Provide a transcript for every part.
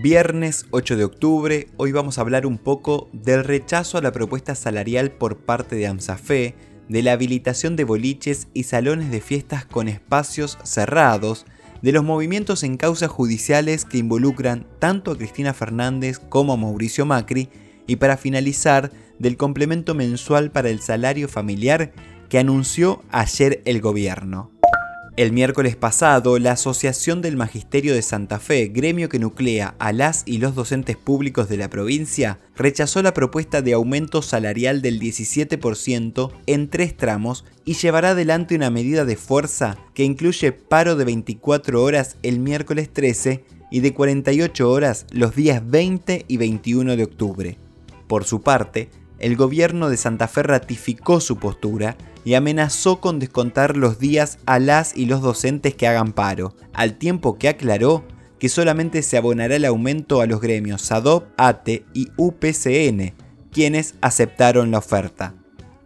Viernes 8 de octubre, hoy vamos a hablar un poco del rechazo a la propuesta salarial por parte de AMSAFE, de la habilitación de boliches y salones de fiestas con espacios cerrados, de los movimientos en causas judiciales que involucran tanto a Cristina Fernández como a Mauricio Macri, y para finalizar, del complemento mensual para el salario familiar que anunció ayer el gobierno. El miércoles pasado, la Asociación del Magisterio de Santa Fe, gremio que nuclea a las y los docentes públicos de la provincia, rechazó la propuesta de aumento salarial del 17% en tres tramos y llevará adelante una medida de fuerza que incluye paro de 24 horas el miércoles 13 y de 48 horas los días 20 y 21 de octubre. Por su parte, el gobierno de Santa Fe ratificó su postura y amenazó con descontar los días a las y los docentes que hagan paro, al tiempo que aclaró que solamente se abonará el aumento a los gremios SADOP, ATE y UPCN, quienes aceptaron la oferta.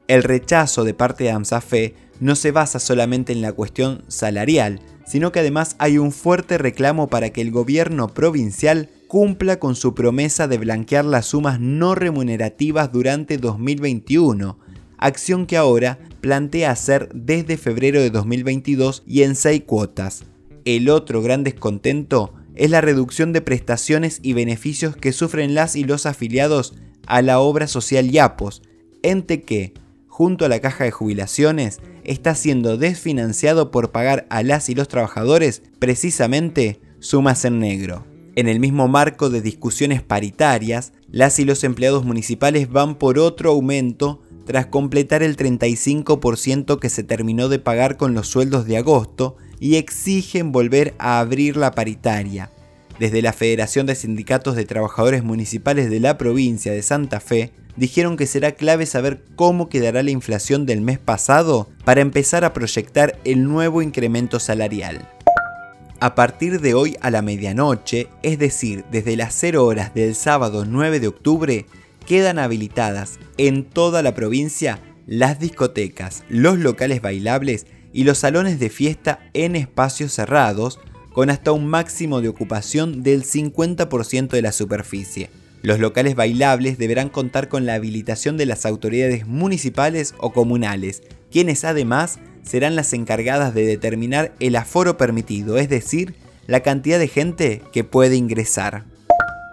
El rechazo de parte de AMSAFE no se basa solamente en la cuestión salarial, sino que además hay un fuerte reclamo para que el gobierno provincial cumpla con su promesa de blanquear las sumas no remunerativas durante 2021, acción que ahora plantea hacer desde febrero de 2022 y en seis cuotas. El otro gran descontento es la reducción de prestaciones y beneficios que sufren las y los afiliados a la obra social YAPOS, ente que, junto a la caja de jubilaciones, está siendo desfinanciado por pagar a las y los trabajadores precisamente sumas en negro. En el mismo marco de discusiones paritarias, las y los empleados municipales van por otro aumento tras completar el 35% que se terminó de pagar con los sueldos de agosto y exigen volver a abrir la paritaria. Desde la Federación de Sindicatos de Trabajadores Municipales de la provincia de Santa Fe, dijeron que será clave saber cómo quedará la inflación del mes pasado para empezar a proyectar el nuevo incremento salarial. A partir de hoy a la medianoche, es decir, desde las 0 horas del sábado 9 de octubre, quedan habilitadas en toda la provincia las discotecas, los locales bailables y los salones de fiesta en espacios cerrados, con hasta un máximo de ocupación del 50% de la superficie. Los locales bailables deberán contar con la habilitación de las autoridades municipales o comunales, quienes además serán las encargadas de determinar el aforo permitido, es decir, la cantidad de gente que puede ingresar.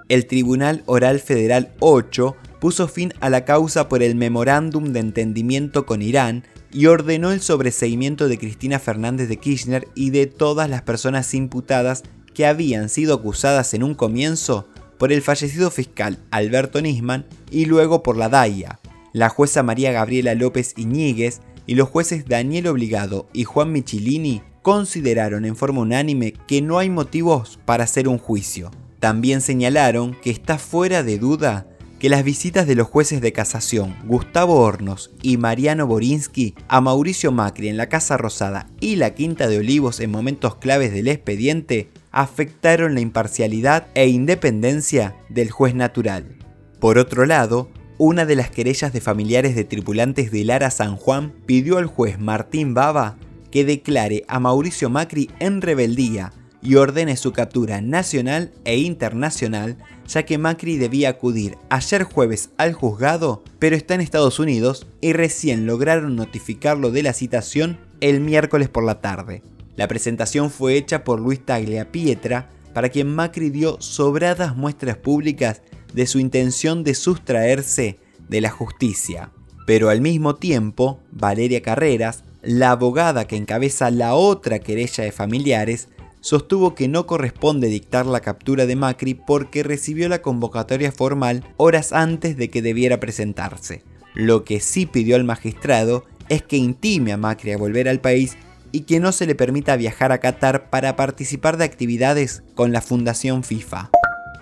El Tribunal Oral Federal 8 puso fin a la causa por el memorándum de entendimiento con Irán y ordenó el sobreseimiento de Cristina Fernández de Kirchner y de todas las personas imputadas que habían sido acusadas en un comienzo por el fallecido fiscal Alberto Nisman y luego por la DAIA. La jueza María Gabriela López Iñiguez y los jueces Daniel Obligado y Juan Michilini consideraron en forma unánime que no hay motivos para hacer un juicio. También señalaron que está fuera de duda que las visitas de los jueces de casación Gustavo Hornos y Mariano Borinsky a Mauricio Macri en la Casa Rosada y la Quinta de Olivos en momentos claves del expediente afectaron la imparcialidad e independencia del juez natural. Por otro lado, una de las querellas de familiares de tripulantes de Lara San Juan pidió al juez Martín Baba que declare a Mauricio Macri en rebeldía y ordene su captura nacional e internacional, ya que Macri debía acudir ayer jueves al juzgado, pero está en Estados Unidos y recién lograron notificarlo de la citación el miércoles por la tarde. La presentación fue hecha por Luis Taglia Pietra, para quien Macri dio sobradas muestras públicas de su intención de sustraerse de la justicia. Pero al mismo tiempo, Valeria Carreras, la abogada que encabeza la otra querella de familiares, sostuvo que no corresponde dictar la captura de Macri porque recibió la convocatoria formal horas antes de que debiera presentarse. Lo que sí pidió al magistrado es que intime a Macri a volver al país y que no se le permita viajar a Qatar para participar de actividades con la Fundación FIFA.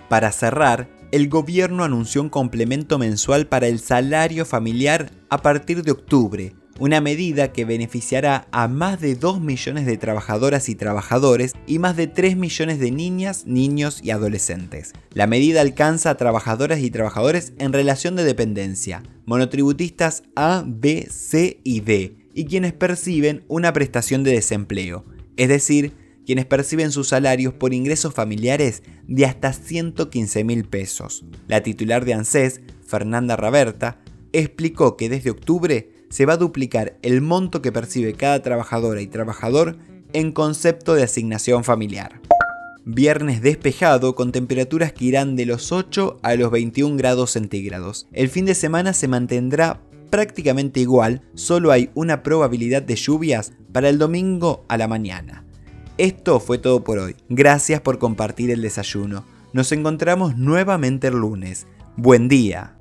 Para cerrar, el gobierno anunció un complemento mensual para el salario familiar a partir de octubre, una medida que beneficiará a más de 2 millones de trabajadoras y trabajadores y más de 3 millones de niñas, niños y adolescentes. La medida alcanza a trabajadoras y trabajadores en relación de dependencia, monotributistas A, B, C y D, y quienes perciben una prestación de desempleo, es decir, quienes perciben sus salarios por ingresos familiares de hasta 115 mil pesos. La titular de ANSES, Fernanda Raberta, explicó que desde octubre se va a duplicar el monto que percibe cada trabajadora y trabajador en concepto de asignación familiar. Viernes despejado con temperaturas que irán de los 8 a los 21 grados centígrados. El fin de semana se mantendrá prácticamente igual, solo hay una probabilidad de lluvias para el domingo a la mañana. Esto fue todo por hoy. Gracias por compartir el desayuno. Nos encontramos nuevamente el lunes. Buen día.